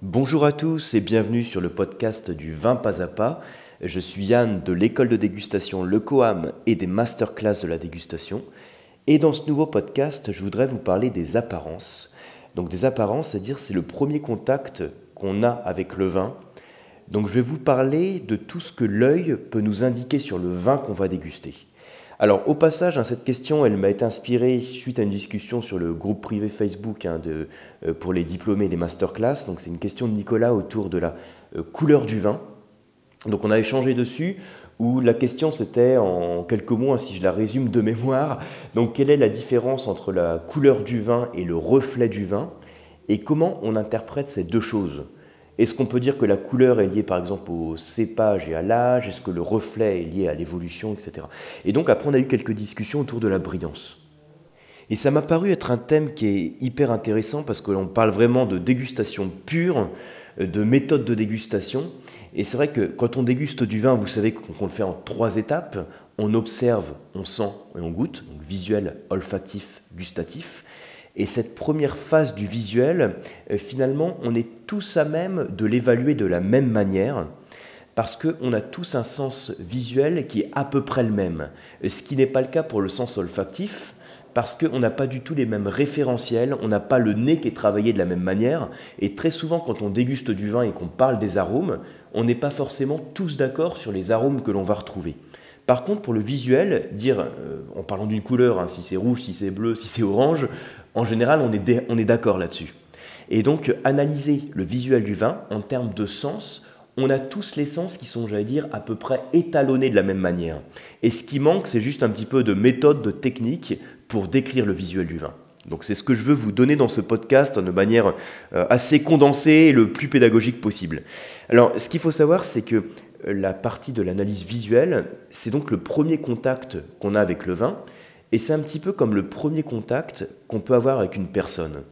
Bonjour à tous et bienvenue sur le podcast du vin pas à pas. Je suis Yann de l'école de dégustation Le Coam et des masterclass de la dégustation. Et dans ce nouveau podcast, je voudrais vous parler des apparences. Donc des apparences, c'est-à-dire c'est le premier contact qu'on a avec le vin. Donc je vais vous parler de tout ce que l'œil peut nous indiquer sur le vin qu'on va déguster. Alors, au passage, hein, cette question, elle m'a été inspirée suite à une discussion sur le groupe privé Facebook hein, euh, pour les diplômés et les masterclass. Donc, c'est une question de Nicolas autour de la euh, couleur du vin. Donc, on a échangé dessus, où la question c'était en quelques mots, hein, si je la résume de mémoire, donc quelle est la différence entre la couleur du vin et le reflet du vin, et comment on interprète ces deux choses? Est-ce qu'on peut dire que la couleur est liée par exemple au cépage et à l'âge? Est-ce que le reflet est lié à l'évolution, etc. Et donc après on a eu quelques discussions autour de la brillance. Et ça m'a paru être un thème qui est hyper intéressant parce que l'on parle vraiment de dégustation pure, de méthode de dégustation. Et c'est vrai que quand on déguste du vin, vous savez qu'on le fait en trois étapes. On observe, on sent et on goûte, donc visuel, olfactif, gustatif. Et cette première phase du visuel, euh, finalement, on est tous à même de l'évaluer de la même manière, parce qu'on a tous un sens visuel qui est à peu près le même, ce qui n'est pas le cas pour le sens olfactif, parce qu'on n'a pas du tout les mêmes référentiels, on n'a pas le nez qui est travaillé de la même manière, et très souvent quand on déguste du vin et qu'on parle des arômes, on n'est pas forcément tous d'accord sur les arômes que l'on va retrouver. Par contre, pour le visuel, dire, euh, en parlant d'une couleur, hein, si c'est rouge, si c'est bleu, si c'est orange, en général, on est, d'accord là-dessus. Et donc, analyser le visuel du vin en termes de sens, on a tous les sens qui sont, j'allais dire, à peu près étalonnés de la même manière. Et ce qui manque, c'est juste un petit peu de méthode, de technique pour décrire le visuel du vin. Donc c'est ce que je veux vous donner dans ce podcast de manière euh, assez condensée et le plus pédagogique possible. Alors ce qu'il faut savoir, c'est que euh, la partie de l'analyse visuelle, c'est donc le premier contact qu'on a avec le vin. Et c'est un petit peu comme le premier contact qu'on peut avoir avec une personne.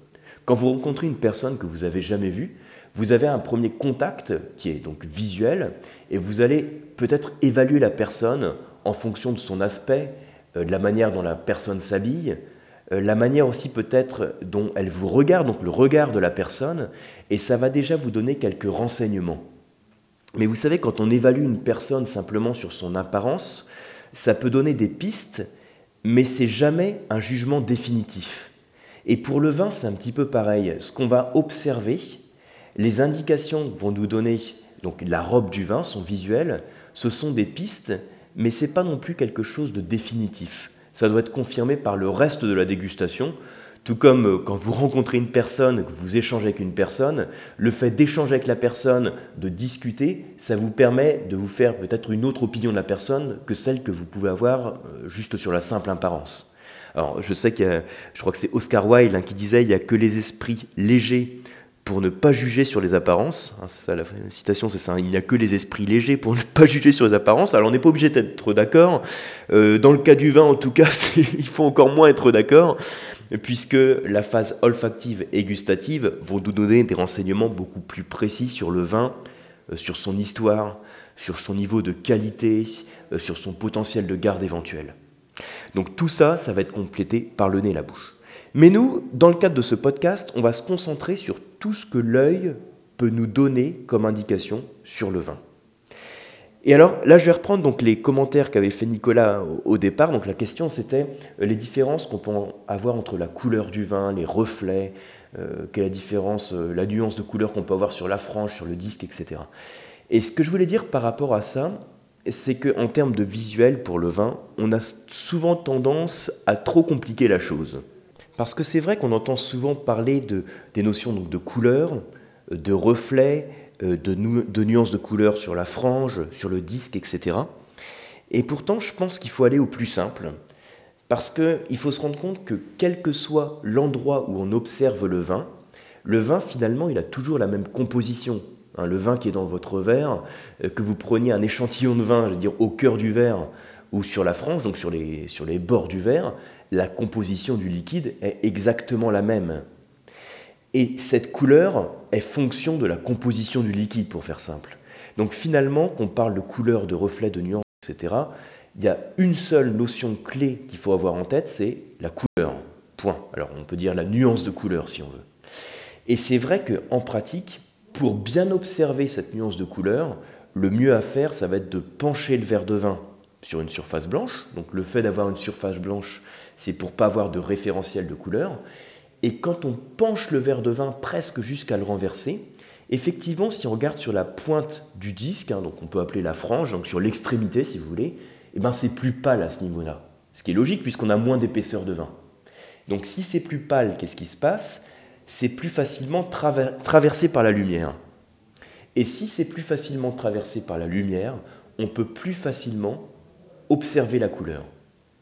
Quand vous rencontrez une personne que vous n'avez jamais vue, vous avez un premier contact qui est donc visuel et vous allez peut-être évaluer la personne en fonction de son aspect, euh, de la manière dont la personne s'habille, euh, la manière aussi peut-être dont elle vous regarde, donc le regard de la personne, et ça va déjà vous donner quelques renseignements. Mais vous savez, quand on évalue une personne simplement sur son apparence, ça peut donner des pistes mais c'est jamais un jugement définitif. Et pour le vin, c'est un petit peu pareil. Ce qu'on va observer, les indications vont nous donner, donc la robe du vin, son visuel, ce sont des pistes, mais ce n'est pas non plus quelque chose de définitif. Ça doit être confirmé par le reste de la dégustation, tout comme euh, quand vous rencontrez une personne, que vous échangez avec une personne, le fait d'échanger avec la personne, de discuter, ça vous permet de vous faire peut-être une autre opinion de la personne que celle que vous pouvez avoir euh, juste sur la simple apparence. Alors, je sais qu'il je crois que c'est Oscar Wilde hein, qui disait il n'y a que les esprits légers pour ne pas juger sur les apparences. Hein, c'est ça la citation, c'est ça. Hein. Il n'y a que les esprits légers pour ne pas juger sur les apparences. Alors on n'est pas obligé d'être d'accord. Euh, dans le cas du vin, en tout cas, il faut encore moins être d'accord puisque la phase olfactive et gustative vont nous donner des renseignements beaucoup plus précis sur le vin, euh, sur son histoire, sur son niveau de qualité, euh, sur son potentiel de garde éventuel. Donc tout ça, ça va être complété par le nez et la bouche. Mais nous, dans le cadre de ce podcast, on va se concentrer sur tout ce que l'œil peut nous donner comme indication sur le vin. Et alors là, je vais reprendre donc les commentaires qu'avait fait Nicolas au, départ. Donc la question, c'était euh, les différences qu'on peut avoir entre la couleur du vin, les reflets, euh, quelle la différence, euh, la nuance de couleur qu'on peut avoir sur la frange, sur le disque, etc. Et ce que je voulais dire par rapport à ça, c'est qu'en termes de visuel pour le vin, on a souvent tendance à trop compliquer la chose. Parce que c'est vrai qu'on entend souvent parler de, des notions donc, de couleur, de reflets, euh, de, nuances de couleurs sur la frange, sur le disque, etc. Et pourtant, je pense qu'il faut aller au plus simple, parce qu'il faut se rendre compte que quel que soit l'endroit où on observe le vin, le vin, finalement, il a toujours la même composition. Hein, le vin qui est dans votre verre, euh, que vous preniez un échantillon de vin, je veux dire, au cœur du verre ou sur la frange, donc sur les, sur les bords du verre, la composition du liquide est exactement la même. Et cette couleur est fonction de la composition du liquide, pour faire simple. Donc finalement, qu'on parle de couleur, de reflet, de nuance, etc., il y a une seule notion clé qu'il faut avoir en tête, c'est la couleur. Point. Alors on peut dire la nuance de couleur si on veut. Et c'est vrai qu'en pratique, pour bien observer cette nuance de couleur, le mieux à faire, ça va être de pencher le verre de vin sur une surface blanche. Donc le fait d'avoir une surface blanche, c'est pour pas avoir de référentiel de couleur. Et quand on penche le verre de vin presque jusqu'à le renverser, effectivement, si on regarde sur la pointe du disque, hein, donc on peut appeler la frange, donc sur l'extrémité si vous voulez, eh ben c'est plus pâle à ce niveau-là. Ce qui est logique puisqu'on a moins d'épaisseur de vin. Donc si c'est plus pâle, qu'est-ce qui se passe? C'est plus facilement traversé par la lumière. Et si c'est plus facilement traversé par la lumière, on peut plus facilement observer la couleur.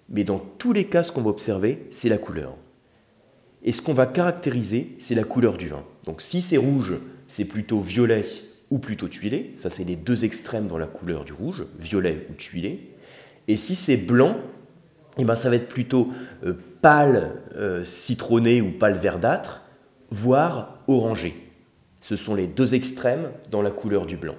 Mais dans tous les cas, ce qu'on va observer, c'est la couleur. Et ce qu'on va caractériser, c'est la couleur du vin. Donc si c'est rouge, c'est plutôt violet ou plutôt tuilé. Ça, c'est les deux extrêmes dans la couleur du rouge, violet ou tuilé. Et si c'est blanc, eh ben, ça va être plutôt euh, pâle euh, citronné ou pâle verdâtre, voire orangé. Ce sont les deux extrêmes dans la couleur du blanc.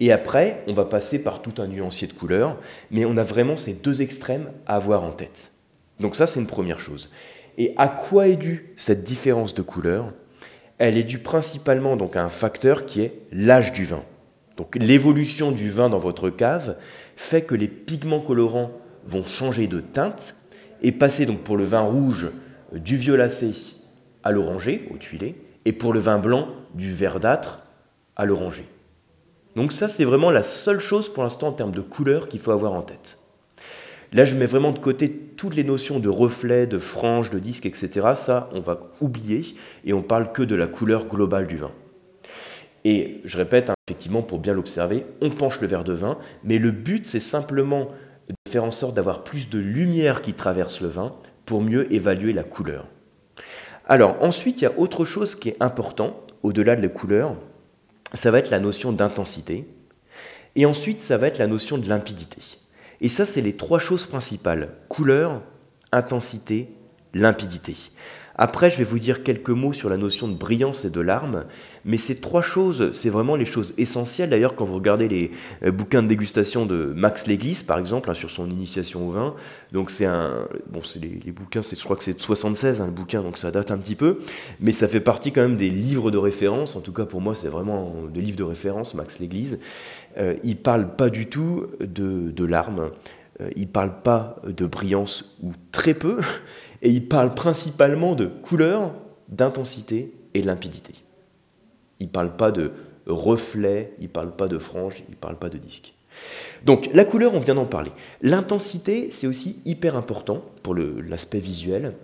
Et après, on va passer par tout un nuancier de couleurs, mais on a vraiment ces deux extrêmes à avoir en tête. Donc ça, c'est une première chose. Et à quoi est due cette différence de couleur? Elle est due principalement donc à un facteur qui est l'âge du vin. Donc l'évolution du vin dans votre cave fait que les pigments colorants vont changer de teinte et passer donc pour le vin rouge euh, du violacé à l'oranger, au tuilé, et pour le vin blanc du verdâtre à l'oranger. Donc ça, c'est vraiment la seule chose pour l'instant en termes de couleur qu'il faut avoir en tête. Là, je mets vraiment de côté toutes les notions de reflet, de frange, de disque, etc. Ça, on va oublier et on parle que de la couleur globale du vin. Et je répète, hein, effectivement, pour bien l'observer, on penche le verre de vin, mais le but, c'est simplement de faire en sorte d'avoir plus de lumière qui traverse le vin pour mieux évaluer la couleur. Alors ensuite, il y a autre chose qui est important, au-delà de la couleur, ça va être la notion d'intensité, et ensuite ça va être la notion de limpidité. Et ça, c'est les trois choses principales, couleur, intensité, limpidité. Après, je vais vous dire quelques mots sur la notion de brillance et de larme, mais ces trois choses, c'est vraiment les choses essentielles. D'ailleurs, quand vous regardez les euh, bouquins de dégustation de Max Léglise, par exemple, hein, sur son initiation au vin, donc c'est un, bon, c'est les, bouquins, je crois que c'est de 76, hein, le bouquin, donc ça date un petit peu, mais ça fait partie quand même des livres de référence. En tout cas, pour moi, c'est vraiment des livres de référence, Max Léglise. Euh, il parle pas du tout de, de larmes. Euh, il parle pas de brillance ou très peu. Et il parle principalement de couleur, d'intensité et de limpidité. Il ne parle pas de reflet, il ne parle pas de frange, il ne parle pas de disque. Donc la couleur, on vient d'en parler. L'intensité, c'est aussi hyper important pour l'aspect visuel.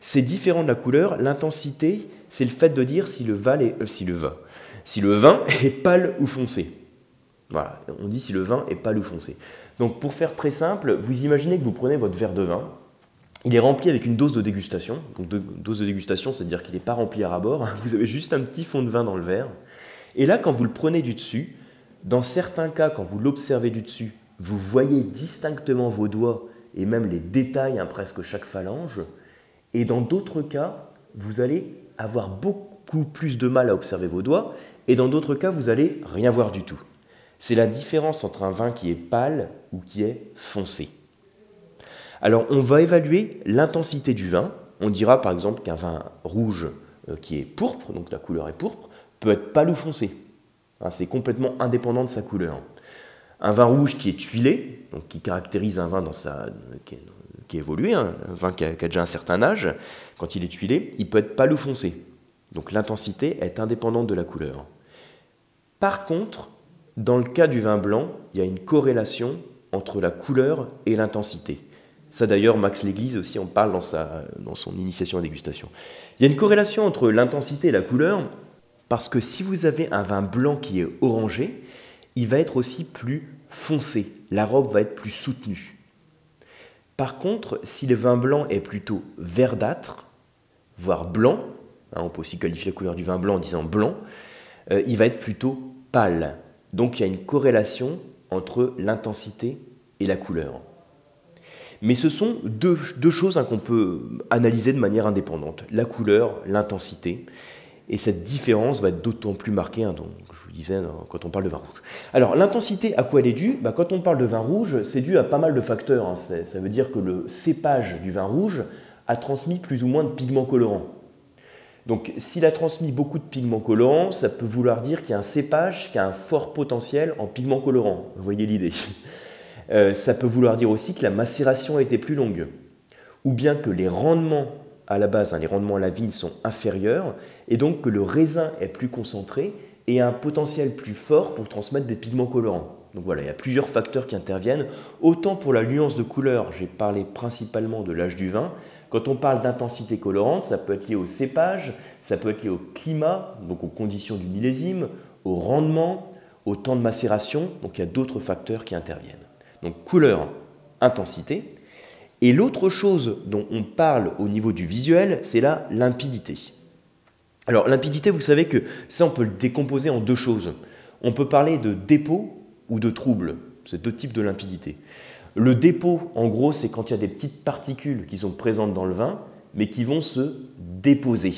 C'est différent de la couleur. L'intensité, c'est le fait de dire si le, vin est, euh, vin, si le vin est pâle ou foncé. Voilà, on dit si le vin est pâle ou foncé. Donc pour faire très simple, vous imaginez que vous prenez votre verre de vin, il est rempli avec une dose de dégustation. Donc, dose de dégustation, c'est-à-dire qu'il n'est pas rempli à rabord. Vous avez juste un petit fond de vin dans le verre. Et là, quand vous le prenez du dessus, dans certains cas, quand vous l'observez du dessus, vous voyez distinctement vos doigts et même les détails, hein, presque chaque phalange. Et dans d'autres cas, vous allez avoir beaucoup plus de mal à observer vos doigts. Et dans d'autres cas, vous allez rien voir du tout. C'est la différence entre un vin qui est pâle ou qui est foncé. Alors on va évaluer l'intensité du vin. On dira par exemple qu'un vin rouge euh, qui est pourpre, donc la couleur est pourpre, peut être pâle ou foncé. Hein, c'est complètement indépendant de sa couleur. Un vin rouge qui est tuilé, donc qui caractérise un vin dans sa, qui, est, évolué, hein, un vin qui a, déjà un certain âge, quand il est tuilé, il peut être pâle ou foncé. Donc l'intensité est indépendante de la couleur. Par contre, dans le cas du vin blanc, il y a une corrélation entre la couleur et l'intensité. Ça d'ailleurs, Max Léglise aussi en parle dans, sa, dans son initiation à dégustation. Il y a une corrélation entre l'intensité et la couleur, parce que si vous avez un vin blanc qui est orangé, il va être aussi plus foncé, la robe va être plus soutenue. Par contre, si le vin blanc est plutôt verdâtre, voire blanc, hein, on peut aussi qualifier la couleur du vin blanc en disant blanc, euh, il va être plutôt pâle. Donc il y a une corrélation entre l'intensité et la couleur. Mais ce sont deux, choses hein, qu'on peut analyser de manière indépendante. La couleur, l'intensité. Et cette différence va être d'autant plus marquée, hein, donc, je vous disais, quand on parle de vin rouge. Alors, l'intensité, à quoi elle est due? Bah, Quand on parle de vin rouge, c'est dû à pas mal de facteurs. Hein. Ça veut dire que le cépage du vin rouge a transmis plus ou moins de pigments colorants. Donc s'il a transmis beaucoup de pigments colorants, ça peut vouloir dire qu'il y a un cépage qui a un fort potentiel en pigments colorants. Vous voyez l'idée? Euh, ça peut vouloir dire aussi que la macération a été plus longue, ou bien que les rendements à la base, hein, les rendements à la vigne sont inférieurs, et donc que le raisin est plus concentré et a un potentiel plus fort pour transmettre des pigments colorants. Donc voilà, il y a plusieurs facteurs qui interviennent. Autant pour la nuance de couleur, j'ai parlé principalement de l'âge du vin. Quand on parle d'intensité colorante, ça peut être lié au cépage, ça peut être lié au climat, donc aux conditions du millésime, au rendement, au temps de macération. Donc il y a d'autres facteurs qui interviennent. Donc couleur, intensité. Et l'autre chose dont on parle au niveau du visuel, c'est la limpidité. Alors limpidité, vous savez que ça, on peut le décomposer en deux choses. On peut parler de dépôt ou de trouble. C'est deux types de limpidité. Le dépôt, en gros, c'est quand il y a des petites particules qui sont présentes dans le vin, mais qui vont se déposer.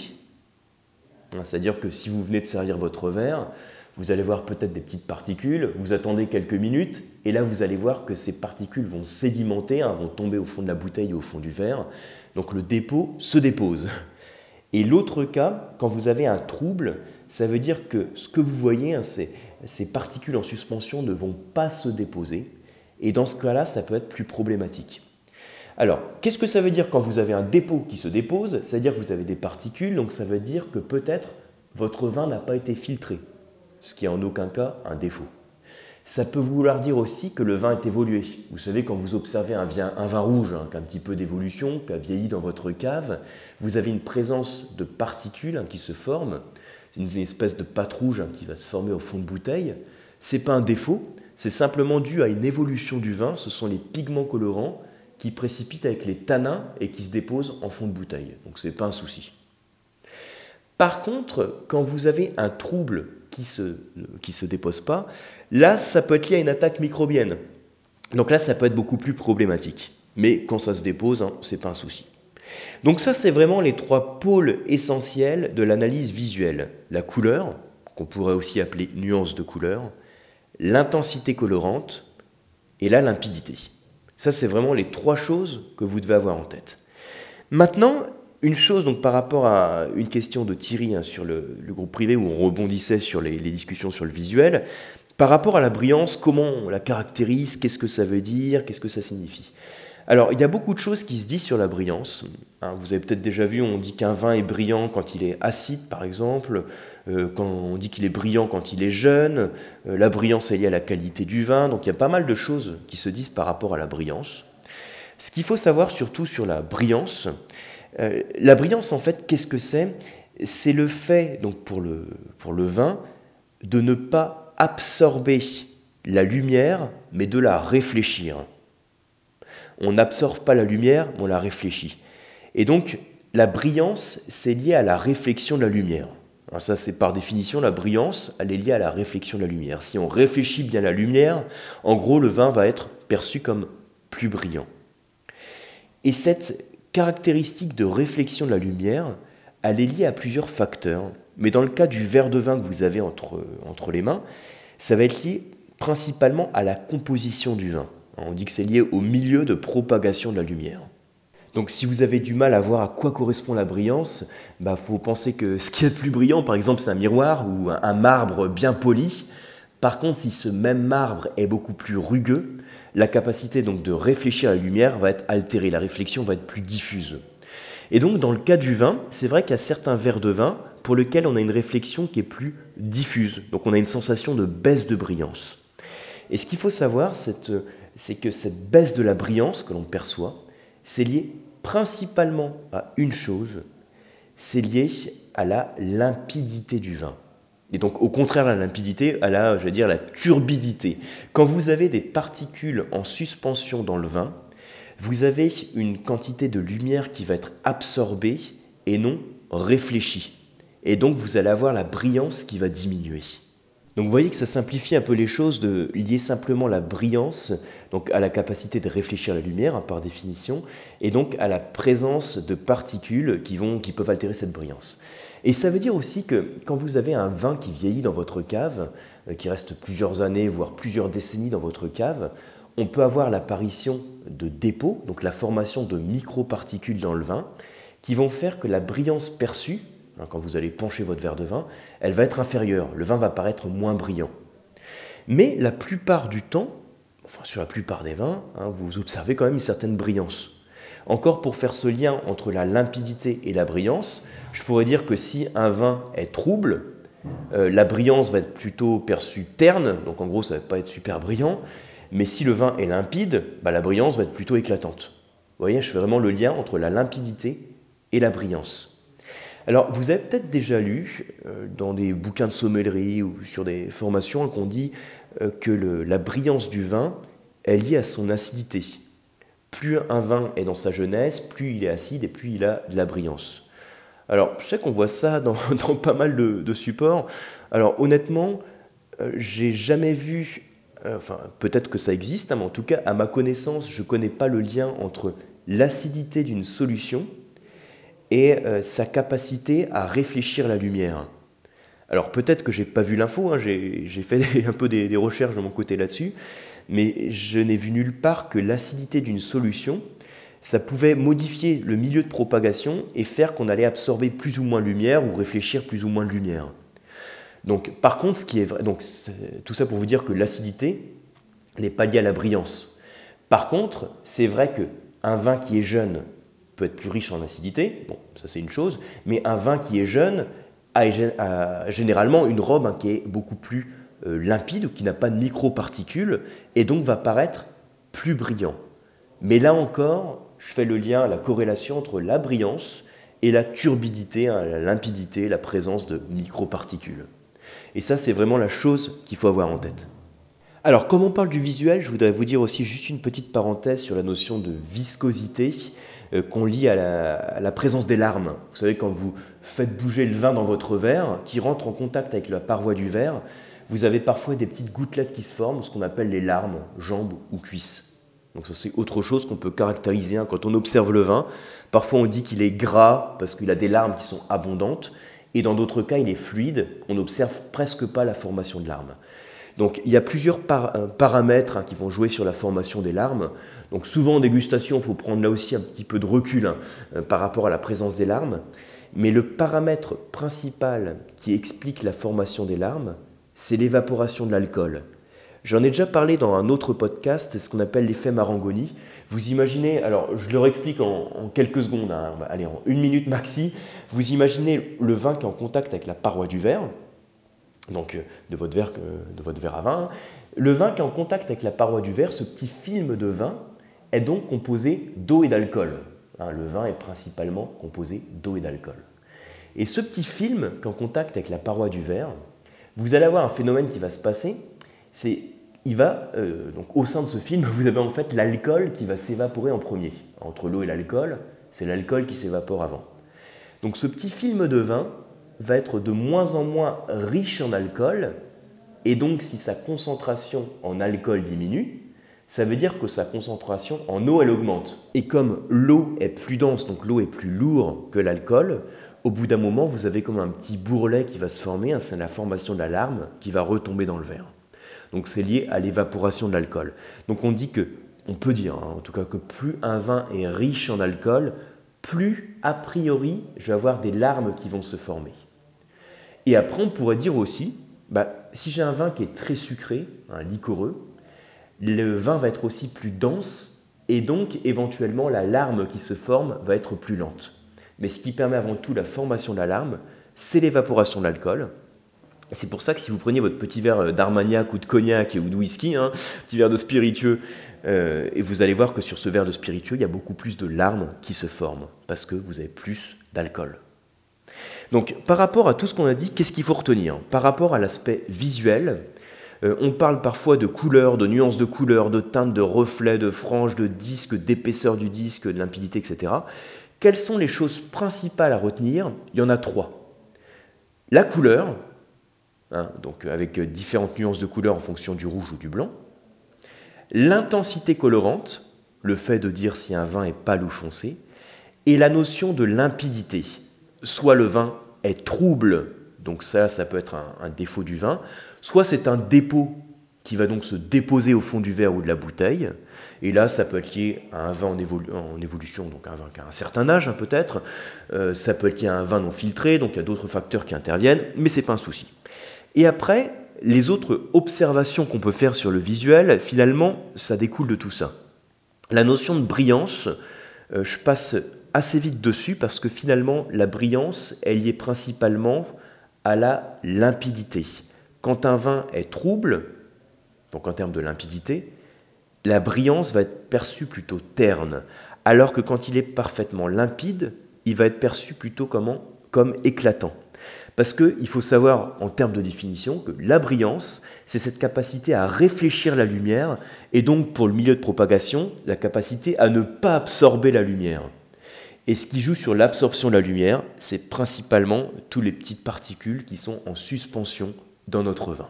C'est-à-dire que si vous venez de servir votre verre, vous allez voir peut-être des petites particules, vous attendez quelques minutes, et là vous allez voir que ces particules vont sédimenter, hein, vont tomber au fond de la bouteille ou au fond du verre. Donc le dépôt se dépose. Et l'autre cas, quand vous avez un trouble, ça veut dire que ce que vous voyez, hein, ces particules en suspension ne vont pas se déposer, et dans ce cas-là, ça peut être plus problématique. Alors, qu'est-ce que ça veut dire quand vous avez un dépôt qui se dépose? C'est-à-dire que vous avez des particules, donc ça veut dire que peut-être votre vin n'a pas été filtré, ce qui est en aucun cas un défaut. Ça peut vouloir dire aussi que le vin est évolué. Vous savez, quand vous observez un vin, rouge hein, qui a un petit peu d'évolution, qui a vieilli dans votre cave, vous avez une présence de particules hein, qui se forment. C'est une espèce de pâte rouge hein, qui va se former au fond de bouteille. Ce n'est pas un défaut, c'est simplement dû à une évolution du vin. Ce sont les pigments colorants qui précipitent avec les tanins et qui se déposent en fond de bouteille. Donc ce n'est pas un souci. Par contre, quand vous avez un trouble qui se, qui se dépose pas, là, ça peut être lié à une attaque microbienne. Donc là, ça peut être beaucoup plus problématique. Mais quand ça se dépose, hein, ce n'est pas un souci. Donc ça, c'est vraiment les trois pôles essentiels de l'analyse visuelle. La couleur, qu'on pourrait aussi appeler nuance de couleur, l'intensité colorante et la limpidité. Ça, c'est vraiment les trois choses que vous devez avoir en tête. Maintenant, une chose donc par rapport à une question de Thierry hein, sur le, groupe privé où on rebondissait sur les, discussions sur le visuel, par rapport à la brillance, comment on la caractérise, qu'est-ce que ça veut dire, qu'est-ce que ça signifie? Alors, il y a beaucoup de choses qui se disent sur la brillance. Hein, vous avez peut-être déjà vu, on dit qu'un vin est brillant quand il est acide, par exemple, euh, quand on dit qu'il est brillant quand il est jeune, euh, la brillance est liée à la qualité du vin, donc il y a pas mal de choses qui se disent par rapport à la brillance. Ce qu'il faut savoir surtout sur la brillance, euh, la brillance en fait, qu'est-ce que c'est? C'est le fait, donc pour le, pour le vin, de ne pas absorber la lumière, mais de la réfléchir. On n'absorbe pas la lumière, on la réfléchit. Et donc, la brillance, c'est lié à la réflexion de la lumière. ça, c'est par définition, la brillance, elle est liée à la réflexion de la lumière. Si on réfléchit bien la lumière, en gros, le vin va être perçu comme plus brillant. Et cette caractéristique de réflexion de la lumière, elle est liée à plusieurs facteurs. Mais dans le cas du verre de vin que vous avez entre, les mains, ça va être lié principalement à la composition du vin. On dit que c'est lié au milieu de propagation de la lumière. Donc si vous avez du mal à voir à quoi correspond la brillance, il bah, faut penser que ce qui est le plus brillant, par exemple, c'est un miroir ou un marbre bien poli. Par contre, si ce même marbre est beaucoup plus rugueux, la capacité donc de réfléchir à la lumière va être altérée, la réflexion va être plus diffuse. Et donc dans le cas du vin, c'est vrai qu'il y a certains verres de vin pour lesquels on a une réflexion qui est plus diffuse. Donc on a une sensation de baisse de brillance. Et ce qu'il faut savoir, c'est que cette baisse de la brillance que l'on perçoit, c'est lié principalement à une chose, c'est lié à la limpidité du vin. Et donc au contraire la limpidité, à la, je dire, la turbidité. Quand vous avez des particules en suspension dans le vin, vous avez une quantité de lumière qui va être absorbée et non réfléchie. Et donc vous allez avoir la brillance qui va diminuer. Donc vous voyez que ça simplifie un peu les choses de lier simplement la brillance donc à la capacité de réfléchir la lumière hein, par définition et donc à la présence de particules qui, vont, qui peuvent altérer cette brillance. Et ça veut dire aussi que quand vous avez un vin qui vieillit dans votre cave, euh, qui reste plusieurs années, voire plusieurs décennies dans votre cave, on peut avoir l'apparition de dépôts, donc la formation de microparticules dans le vin, qui vont faire que la brillance perçue hein, quand vous allez pencher votre verre de vin, elle va être inférieure, le vin va paraître moins brillant. Mais la plupart du temps, enfin sur la plupart des vins, hein, vous observez quand même une certaine brillance. Encore pour faire ce lien entre la limpidité et la brillance, je pourrais dire que si un vin est trouble, euh, la brillance va être plutôt perçue terne, donc en gros ça ne va pas être super brillant, mais si le vin est limpide, bah, la brillance va être plutôt éclatante. Vous voyez, je fais vraiment le lien entre la limpidité et la brillance. Alors, vous avez peut-être déjà lu euh, dans des bouquins de sommellerie ou sur des formations qu'on dit euh, que la brillance du vin est liée à son acidité. Plus un vin est dans sa jeunesse, plus il est acide et plus il a de la brillance. Alors, je sais qu'on voit ça dans, pas mal de, supports. Alors, honnêtement, euh, j'ai jamais vu, euh, enfin, peut-être que ça existe, hein, mais en tout cas, à ma connaissance, je ne connais pas le lien entre l'acidité d'une solution et euh, sa capacité à réfléchir la lumière. Alors, peut-être que j'ai pas vu l'info, hein, j'ai fait un peu des recherches de mon côté là-dessus, mais je n'ai vu nulle part que l'acidité d'une solution ça pouvait modifier le milieu de propagation et faire qu'on allait absorber plus ou moins de lumière ou réfléchir plus ou moins de lumière. Donc, par contre, ce qui est vrai, donc tout ça pour vous dire que l'acidité n'est pas liée à la brillance. Par contre, c'est vrai que un vin qui est jeune peut être plus riche en acidité, bon, ça c'est une chose, mais un vin qui est jeune a, généralement une robe hein, qui est beaucoup plus limpide ou qui n'a pas de microparticules et donc va paraître plus brillant. Mais là encore, je fais le lien, la corrélation entre la brillance et la turbidité, hein, la limpidité, la présence de microparticules. Et ça, c'est vraiment la chose qu'il faut avoir en tête. Alors, comme on parle du visuel, je voudrais vous dire aussi juste une petite parenthèse sur la notion de viscosité euh, qu'on lie à la, présence des larmes. Vous savez, quand vous faites bouger le vin dans votre verre, qui rentre en contact avec la paroi du verre, vous avez parfois des petites gouttelettes qui se forment, ce qu'on appelle les larmes, jambes ou cuisses. Donc ça c'est autre chose qu'on peut caractériser hein. quand on observe le vin. Parfois on dit qu'il est gras parce qu'il a des larmes qui sont abondantes, et dans d'autres cas il est fluide, on n'observe presque pas la formation de larmes. Donc il y a plusieurs euh, paramètres hein, qui vont jouer sur la formation des larmes. Donc souvent en dégustation, il faut prendre là aussi un petit peu de recul hein, euh, par rapport à la présence des larmes. Mais le paramètre principal qui explique la formation des larmes, c'est l'évaporation de l'alcool. J'en ai déjà parlé dans un autre podcast, c'est ce qu'on appelle l'effet Marangoni. Vous imaginez, alors je le explique en, quelques secondes, hein, allez, en une minute maxi, vous imaginez le vin qui est en contact avec la paroi du verre, donc euh, de votre verre, euh, de votre verre à vin. Le vin qui est en contact avec la paroi du verre, ce petit film de vin, est donc composé d'eau et d'alcool. Hein, le vin est principalement composé d'eau et d'alcool. Et ce petit film qui est en contact avec la paroi du verre, vous allez avoir un phénomène qui va se passer, c'est il va, euh, donc au sein de ce film, vous avez en fait l'alcool qui va s'évaporer en premier. Entre l'eau et l'alcool, c'est l'alcool qui s'évapore avant. Donc ce petit film de vin va être de moins en moins riche en alcool, et donc si sa concentration en alcool diminue, ça veut dire que sa concentration en eau, elle augmente. Et comme l'eau est plus dense, donc l'eau est plus lourde que l'alcool, au bout d'un moment, vous avez comme un petit bourrelet qui va se former, hein, c'est la formation de la larme qui va retomber dans le verre. Donc c'est lié à l'évaporation de l'alcool. Donc on dit que, on peut dire hein, en tout cas que plus un vin est riche en alcool, plus a priori je vais avoir des larmes qui vont se former. Et après on pourrait dire aussi, bah, si j'ai un vin qui est très sucré, un liquoreux, le vin va être aussi plus dense et donc éventuellement la larme qui se forme va être plus lente. Mais ce qui permet avant tout la formation de la larme, c'est l'évaporation de l'alcool. C'est pour ça que si vous preniez votre petit verre euh, d'armagnac ou de cognac ou de whisky, un hein, petit verre de spiritueux, euh, et vous allez voir que sur ce verre de spiritueux, il y a beaucoup plus de larmes qui se forment, parce que vous avez plus d'alcool. Donc par rapport à tout ce qu'on a dit, qu'est-ce qu'il faut retenir? Par rapport à l'aspect visuel, euh, on parle parfois de couleurs, de nuances de couleurs, de teintes, de reflets, de franges, de disques, d'épaisseur du disque, de limpidité, etc. Quelles sont les choses principales à retenir? Il y en a trois. La couleur, Hein, donc avec différentes nuances de couleurs en fonction du rouge ou du blanc. L'intensité colorante, le fait de dire si un vin est pâle ou foncé, et la notion de limpidité. Soit le vin est trouble, donc ça, ça peut être un, défaut du vin, soit c'est un dépôt qui va donc se déposer au fond du verre ou de la bouteille. Et là, ça peut être lié à un vin en, évolution, donc un vin qui a un certain âge hein, peut-être. Euh, ça peut être lié à un vin non filtré, donc il y a d'autres facteurs qui interviennent, mais c'est pas un souci. Et après, les autres observations qu'on peut faire sur le visuel, finalement, ça découle de tout ça. La notion de brillance, euh, je passe assez vite dessus parce que finalement, la brillance, est principalement à la limpidité. Quand un vin est trouble, donc en termes de limpidité, la brillance va être perçue plutôt terne, alors que quand il est parfaitement limpide, il va être perçu plutôt comme éclatant. Parce qu'il faut savoir, en termes de définition, que la brillance, c'est cette capacité à réfléchir la lumière, et donc pour le milieu de propagation, la capacité à ne pas absorber la lumière. Et ce qui joue sur l'absorption de la lumière, c'est principalement toutes les petites particules qui sont en suspension dans notre vin.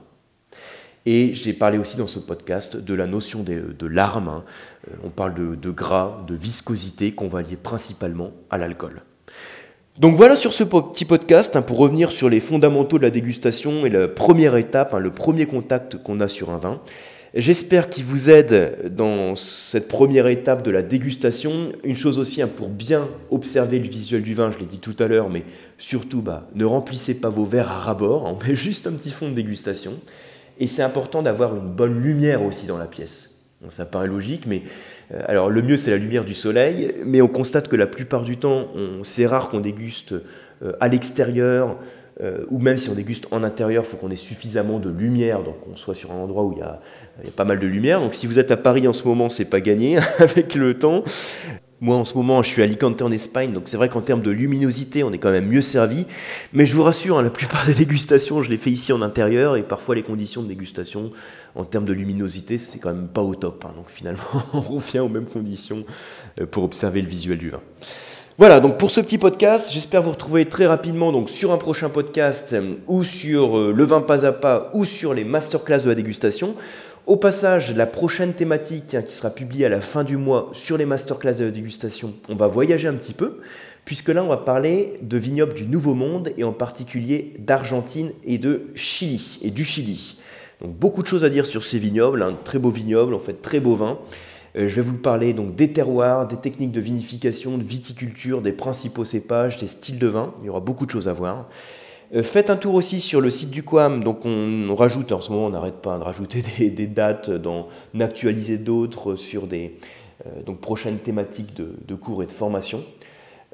Et j'ai parlé aussi dans ce podcast de la notion de, larmes. Hein. Euh, on parle de, de gras, de viscosité qu'on va lier principalement à l'alcool. Donc voilà sur ce petit podcast, hein, pour revenir sur les fondamentaux de la dégustation et la première étape, hein, le premier contact qu'on a sur un vin. J'espère qu'il vous aide dans cette première étape de la dégustation. Une chose aussi, pour bien observer le visuel du vin, je l'ai dit tout à l'heure, mais surtout, bah, ne remplissez pas vos verres à rabord, on met juste un petit fond de dégustation. Et c'est important d'avoir une bonne lumière aussi dans la pièce. Ça paraît logique, mais euh, alors le mieux c'est la lumière du soleil, mais on constate que la plupart du temps, c'est rare qu'on déguste euh, à l'extérieur, euh, ou même si on déguste en intérieur, il faut qu'on ait suffisamment de lumière, donc qu'on soit sur un endroit où il y, il y, a, pas mal de lumière. Donc si vous êtes à Paris en ce moment, c'est pas gagné avec le temps. Moi, en ce moment, je suis à Alicante en Espagne, donc c'est vrai qu'en termes de luminosité, on est quand même mieux servi. Mais je vous rassure, hein, la plupart des dégustations, je les fais ici en intérieur, et parfois les conditions de dégustation, en termes de luminosité, c'est quand même pas au top. Hein. donc finalement, on revient aux mêmes conditions euh, pour observer le visuel du vin. Voilà, donc pour ce petit podcast, j'espère vous retrouver très rapidement sur un prochain podcast euh, ou sur euh, le vin pas à pas ou sur les masterclass de la dégustation. Au passage, la prochaine thématique hein, qui sera publiée à la fin du mois sur les masterclass de dégustation, on va voyager un petit peu, puisque là on va parler de vignobles du Nouveau Monde et en particulier d'Argentine et de Chili et du Chili. Donc beaucoup de choses à dire sur ces vignobles, un hein, très beau vignoble, en fait très beau vin. Euh, je vais vous parler donc des terroirs, des techniques de vinification, de viticulture, des principaux cépages, des styles de vin. Il y aura beaucoup de choses à voir. Euh, faites un tour aussi sur le site du Quam. Donc on, rajoute, en ce moment on n'arrête pas de rajouter des, dates, d'en actualiser d'autres sur des euh, donc prochaines thématiques de, cours et de formation.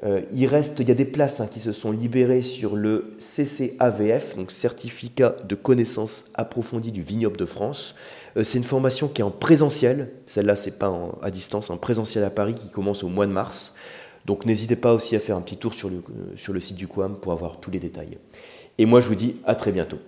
Euh, il reste, il y a des places hein, qui se sont libérées sur le CCAVF, donc certificat de connaissance approfondie du vignoble de France. c'est une formation qui est en présentiel. Celle-là, c'est pas à distance, en présentiel à Paris, qui commence au mois de mars. Donc n'hésitez pas aussi à faire un petit tour sur le, sur le site du Quam pour avoir tous les détails. Et moi je vous dis à très bientôt.